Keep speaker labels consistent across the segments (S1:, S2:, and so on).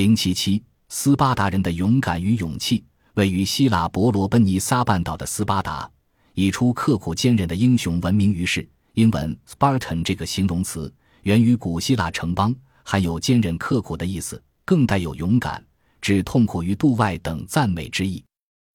S1: 零七七，斯巴达人的勇敢与勇气。位于希腊伯罗奔尼撒半岛的斯巴达，以出刻苦坚韧的英雄闻名于世。英文 Spartan 这个形容词源于古希腊城邦，含有坚韧刻苦的意思，更带有勇敢、指痛苦于度外等赞美之意。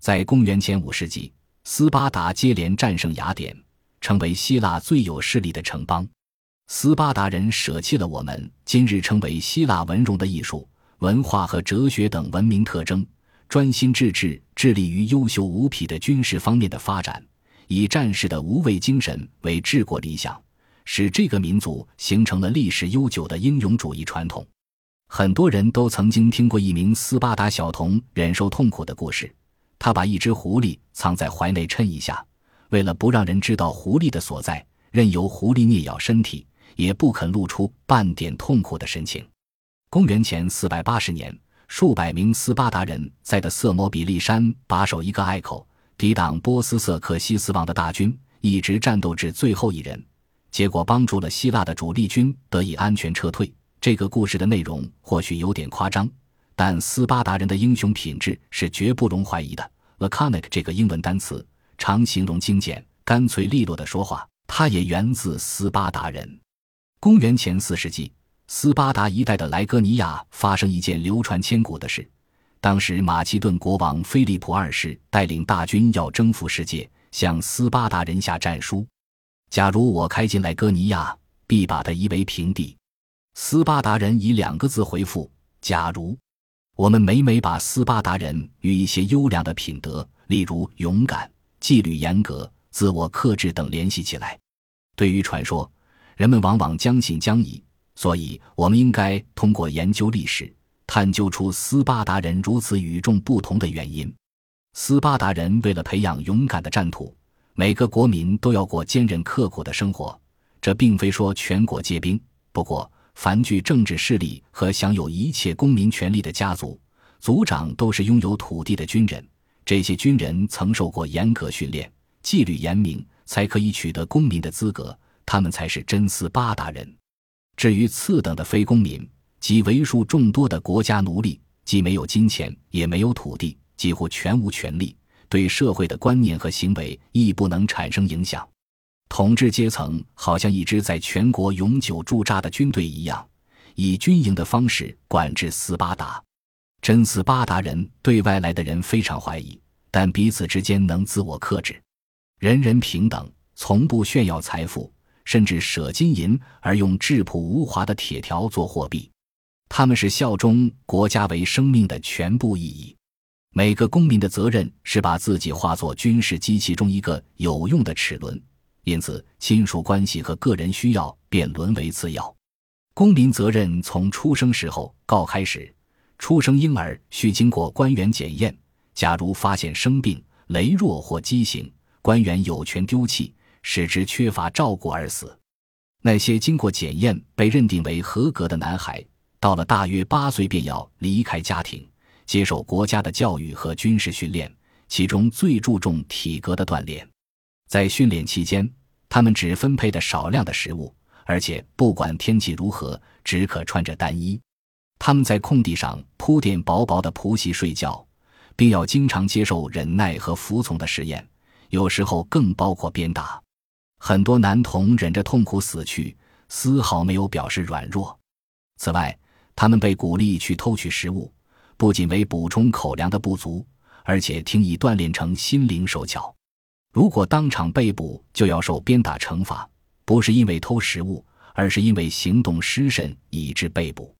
S1: 在公元前五世纪，斯巴达接连战胜雅典，成为希腊最有势力的城邦。斯巴达人舍弃了我们今日称为希腊文荣的艺术、文化和哲学等文明特征，专心致志致力于优秀无匹的军事方面的发展，以战士的无畏精神为治国理想，使这个民族形成了历史悠久的英勇主义传统。很多人都曾经听过一名斯巴达小童忍受痛苦的故事。他把一只狐狸藏在怀内衬一下，为了不让人知道狐狸的所在，任由狐狸啮咬身体，也不肯露出半点痛苦的神情。公元前四百八十年，数百名斯巴达人在的色摩比利山把守一个隘口，抵挡波斯色克西斯王的大军，一直战斗至最后一人，结果帮助了希腊的主力军得以安全撤退。这个故事的内容或许有点夸张。但斯巴达人的英雄品质是绝不容怀疑的。laconic 这个英文单词常形容精简、干脆利落的说话，它也源自斯巴达人。公元前四世纪，斯巴达一带的莱戈尼亚发生一件流传千古的事。当时，马其顿国王菲利普二世带领大军要征服世界，向斯巴达人下战书：“假如我开进莱戈尼亚，必把它夷为平地。”斯巴达人以两个字回复：“假如。”我们每每把斯巴达人与一些优良的品德，例如勇敢、纪律严格、自我克制等联系起来。对于传说，人们往往将信将疑。所以，我们应该通过研究历史，探究出斯巴达人如此与众不同的原因。斯巴达人为了培养勇敢的战土，每个国民都要过坚韧刻苦的生活。这并非说全国皆兵，不过。凡具政治势力和享有一切公民权利的家族，族长都是拥有土地的军人。这些军人曾受过严格训练，纪律严明，才可以取得公民的资格。他们才是真斯巴达人。至于次等的非公民，即为数众多的国家奴隶，既没有金钱，也没有土地，几乎全无权利，对社会的观念和行为亦不能产生影响。统治阶层好像一支在全国永久驻扎的军队一样，以军营的方式管制斯巴达。真斯巴达人对外来的人非常怀疑，但彼此之间能自我克制，人人平等，从不炫耀财富，甚至舍金银而用质朴无华的铁条做货币。他们是效忠国家为生命的全部意义。每个公民的责任是把自己化作军事机器中一个有用的齿轮。因此，亲属关系和个人需要便沦为次要。公民责任从出生时候告开始，出生婴儿需经过官员检验。假如发现生病、羸弱或畸形，官员有权丢弃，使之缺乏照顾而死。那些经过检验被认定为合格的男孩，到了大约八岁便要离开家庭，接受国家的教育和军事训练，其中最注重体格的锻炼。在训练期间，他们只分配的少量的食物，而且不管天气如何，只可穿着单衣。他们在空地上铺垫薄薄的铺席睡觉，并要经常接受忍耐和服从的实验，有时候更包括鞭打。很多男童忍着痛苦死去，丝毫没有表示软弱。此外，他们被鼓励去偷取食物，不仅为补充口粮的不足，而且听以锻炼成心灵手巧。如果当场被捕，就要受鞭打惩罚，不是因为偷食物，而是因为行动失慎以致被捕。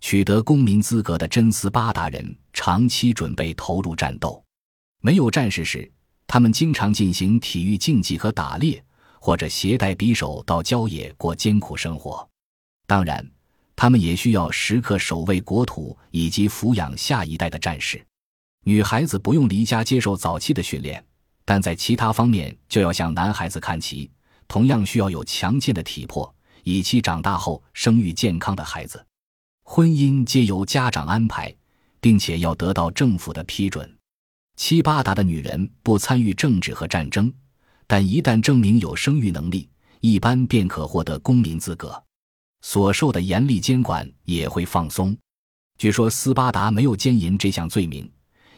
S1: 取得公民资格的真斯巴达人长期准备投入战斗，没有战事时，他们经常进行体育竞技和打猎，或者携带匕首到郊野过艰苦生活。当然，他们也需要时刻守卫国土以及抚养下一代的战士。女孩子不用离家接受早期的训练。但在其他方面就要向男孩子看齐，同样需要有强健的体魄，以期长大后生育健康的孩子。婚姻皆由家长安排，并且要得到政府的批准。七八达的女人不参与政治和战争，但一旦证明有生育能力，一般便可获得公民资格。所受的严厉监管也会放松。据说斯巴达没有奸淫这项罪名，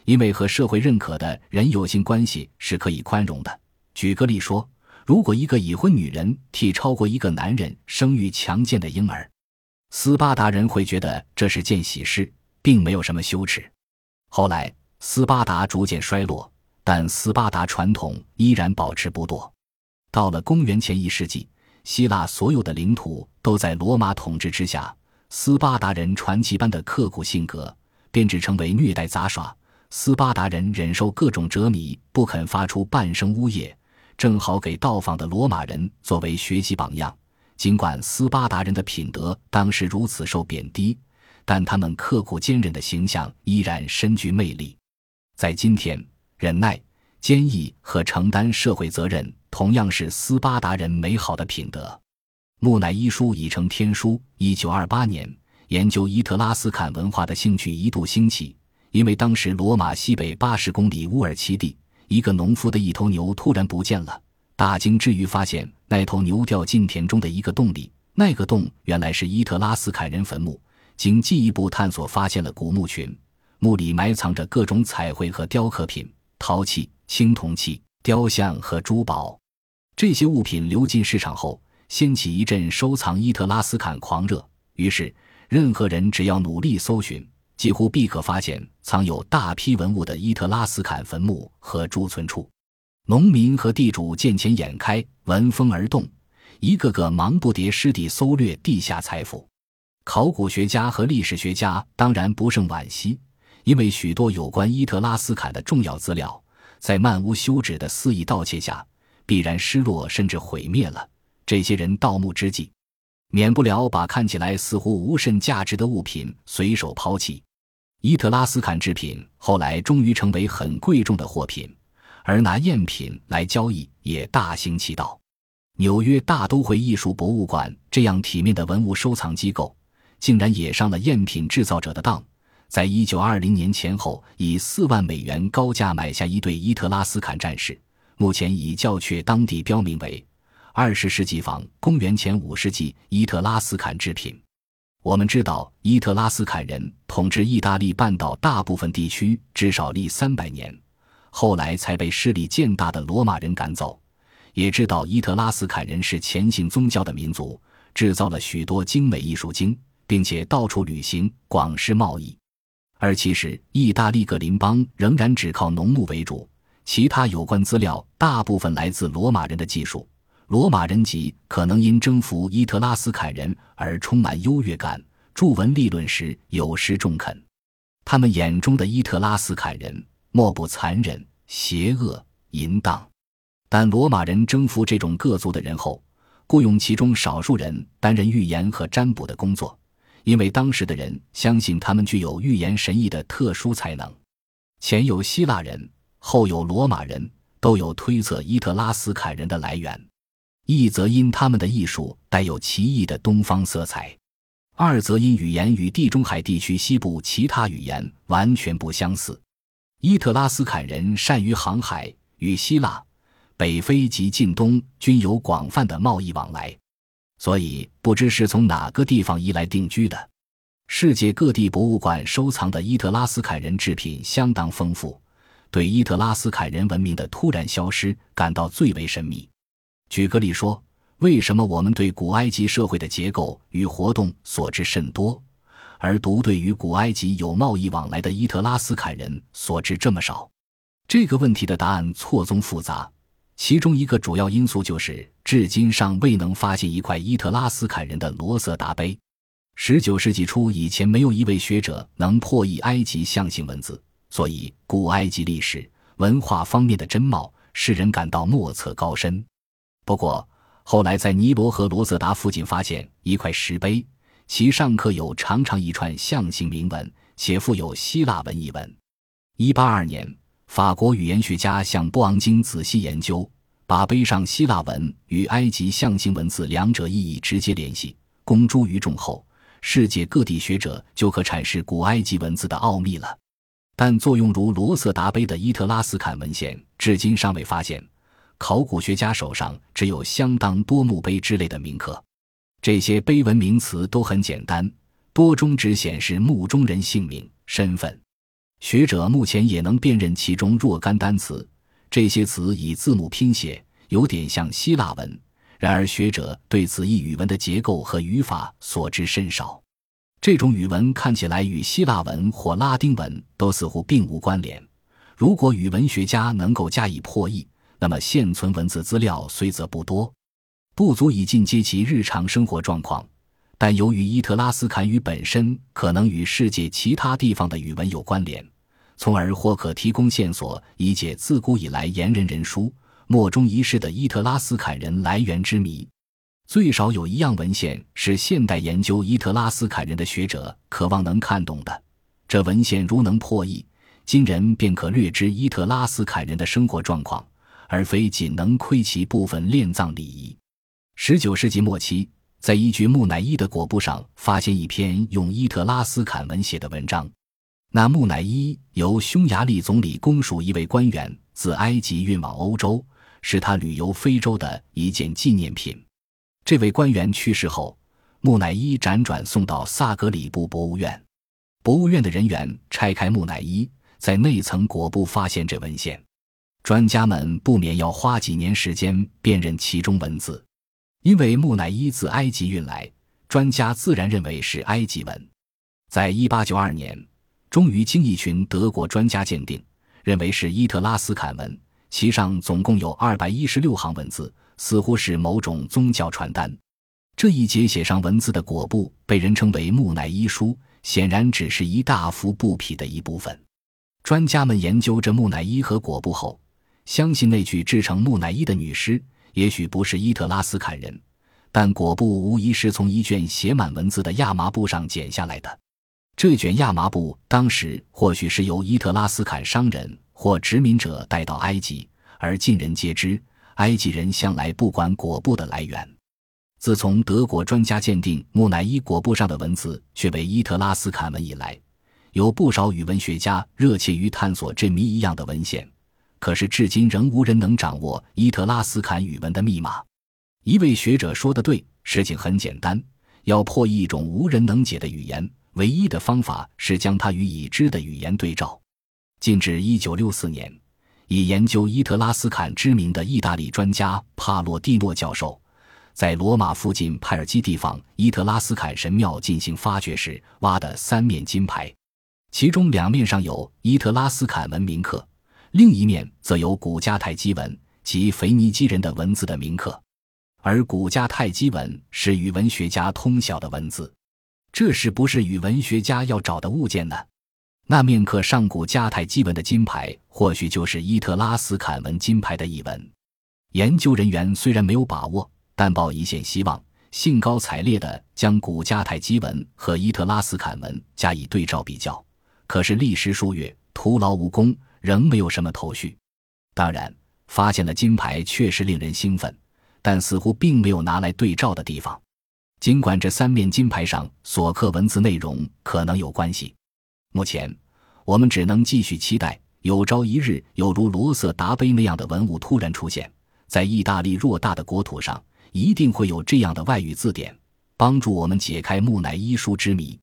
S1: 因为和社会认可的人有性关系是可以宽容的。举个例说，如果一个已婚女人替超过一个男人生育强健的婴儿，斯巴达人会觉得这是件喜事，并没有什么羞耻。后来，斯巴达逐渐衰落，但斯巴达传统依然保持不堕。到了公元前一世纪，希腊所有的领土都在罗马统治之下。斯巴达人传奇般的刻苦性格，编制成为虐待杂耍。斯巴达人忍受各种折磨，不肯发出半声呜咽，正好给到访的罗马人作为学习榜样。尽管斯巴达人的品德当时如此受贬低，但他们刻苦坚韧的形象依然深具魅力。在今天，忍耐、坚毅和承担社会责任同样是斯巴达人美好的品德。木乃伊书已成天书。一九二八年，研究伊特拉斯坎文化的兴趣一度兴起，因为当时罗马西北八十公里乌尔齐地，一个农夫的一头牛突然不见了。大惊之余，发现那头牛掉进田中的一个洞里，那个洞原来是伊特拉斯坎人坟墓。经进一步探索，发现了古墓群，墓里埋藏着各种彩绘和雕刻品、陶器、青铜器、雕像和珠宝。这些物品流进市场后。掀起一阵收藏伊特拉斯坎狂热，于是任何人只要努力搜寻，几乎必可发现藏有大批文物的伊特拉斯坎坟墓和贮存处。农民和地主见钱眼开，闻风而动，一个个忙不迭失地搜掠地下财富。考古学家和历史学家当然不胜惋惜，因为许多有关伊特拉斯坎的重要资料，在漫无休止的肆意盗窃下，必然失落甚至毁灭了。这些人盗墓之际，免不了把看起来似乎无甚价值的物品随手抛弃。伊特拉斯坎制品后来终于成为很贵重的货品，而拿赝品来交易也大行其道。纽约大都会艺术博物馆这样体面的文物收藏机构，竟然也上了赝品制造者的当，在一九二零年前后，以四万美元高价买下一对伊特拉斯坎战士，目前已教却当地标明为。二十世纪仿公元前五世纪伊特拉斯坎制品。我们知道，伊特拉斯坎人统治意大利半岛大部分地区至少历三百年，后来才被势力渐大的罗马人赶走。也知道，伊特拉斯坎人是虔信宗教的民族，制造了许多精美艺术精，并且到处旅行，广施贸易。而其实，意大利各邻邦仍然只靠农牧为主，其他有关资料大部分来自罗马人的技术。罗马人籍可能因征服伊特拉斯坎人而充满优越感，著文立论时有时中肯。他们眼中的伊特拉斯坎人莫不残忍、邪恶、淫荡。但罗马人征服这种各族的人后，雇佣其中少数人担任预言和占卜的工作，因为当时的人相信他们具有预言神异的特殊才能。前有希腊人，后有罗马人，都有推测伊特拉斯坎人的来源。一则因他们的艺术带有奇异的东方色彩，二则因语言与地中海地区西部其他语言完全不相似。伊特拉斯坎人善于航海，与希腊、北非及近东均有广泛的贸易往来，所以不知是从哪个地方移来定居的。世界各地博物馆收藏的伊特拉斯坎人制品相当丰富，对伊特拉斯坎人文明的突然消失感到最为神秘。举个例说，为什么我们对古埃及社会的结构与活动所知甚多，而独对与古埃及有贸易往来的伊特拉斯坎人所知这么少？这个问题的答案错综复杂，其中一个主要因素就是，至今尚未能发现一块伊特拉斯坎人的罗瑟达碑。十九世纪初以前，没有一位学者能破译埃及象形文字，所以古埃及历史文化方面的真貌使人感到莫测高深。不过，后来在尼罗河罗泽达附近发现一块石碑，其上刻有长长一串象形铭文，且附有希腊文译文。一八二年，法国语言学家向波昂经仔细研究，把碑上希腊文与埃及象形文字两者意义直接联系，公诸于众后，世界各地学者就可阐释古埃及文字的奥秘了。但作用如罗瑟达碑的伊特拉斯坎文献，至今尚未发现。考古学家手上只有相当多墓碑之类的铭刻，这些碑文名词都很简单，多中只显示墓中人姓名、身份。学者目前也能辨认其中若干单词，这些词以字母拼写，有点像希腊文。然而，学者对此一语文的结构和语法所知甚少。这种语文看起来与希腊文或拉丁文都似乎并无关联。如果语文学家能够加以破译，那么现存文字资料虽则不多，不足以进阶其日常生活状况。但由于伊特拉斯坎语本身可能与世界其他地方的语文有关联，从而或可提供线索，以解自古以来言人人书莫衷一是的伊特拉斯坎人来源之谜。最少有一样文献是现代研究伊特拉斯坎人的学者渴望能看懂的。这文献如能破译，今人便可略知伊特拉斯坎人的生活状况，而非仅能窥其部分殓葬礼仪。十九世纪末期。在一具木乃伊的裹布上发现一篇用伊特拉斯坎文写的文章。那木乃伊由匈牙利总理公署一位官员自埃及运往欧洲，是他旅游非洲的一件纪念品。这位官员去世后，木乃伊辗转送到萨格里布博物院。博物院的人员拆开木乃伊，在内层裹布发现这文献。专家们不免要花几年时间辨认其中文字。因为木乃伊自埃及运来，专家自然认为是埃及文。在一八九二年，终于经一群德国专家鉴定，认为是伊特拉斯坎文，其上总共有二百一十六行文字，似乎是某种宗教传单。这一节写上文字的裹布被人称为木乃伊书，显然只是一大幅布匹的一部分。专家们研究这木乃伊和裹布后，相信那具制成木乃伊的女尸。也许不是伊特拉斯坎人，但裹布无疑是从一卷写满文字的亚麻布上剪下来的。这卷亚麻布当时或许是由伊特拉斯坎商人或殖民者带到埃及，而尽人皆知，埃及人向来不管裹布的来源。自从德国专家鉴定木乃伊裹布上的文字却为伊特拉斯坎文以来，有不少语文学家热切于探索这谜一样的文献。可是，至今仍无人能掌握伊特拉斯坎语文的密码。一位学者说的对，事情很简单，要破译一种无人能解的语言，唯一的方法是将它与已知的语言对照。近至一九六四年，以研究伊特拉斯坎知名的意大利专家帕洛蒂诺教授，在罗马附近派尔基地方伊特拉斯坎神庙进行发掘时挖的三面金牌，其中两面上有伊特拉斯坎文铭刻。另一面则有古迦太基文及腓尼基人的文字的铭刻，而古迦太基文是语文学家通晓的文字，这是不是语文学家要找的物件呢？那面刻上古迦太基文的金牌，或许就是伊特拉斯坎文金牌的译文。研究人员虽然没有把握，但抱一线希望，兴高采烈地将古迦太基文和伊特拉斯坎文加以对照比较。可是历时数月，徒劳无功。仍没有什么头绪。当然，发现了金牌确实令人兴奋，但似乎并没有拿来对照的地方。尽管这三面金牌上所刻文字内容可能有关系，目前我们只能继续期待，有朝一日有如罗瑟达碑那样的文物突然出现在意大利偌大的国土上，一定会有这样的外语字典，帮助我们解开木乃伊书之谜。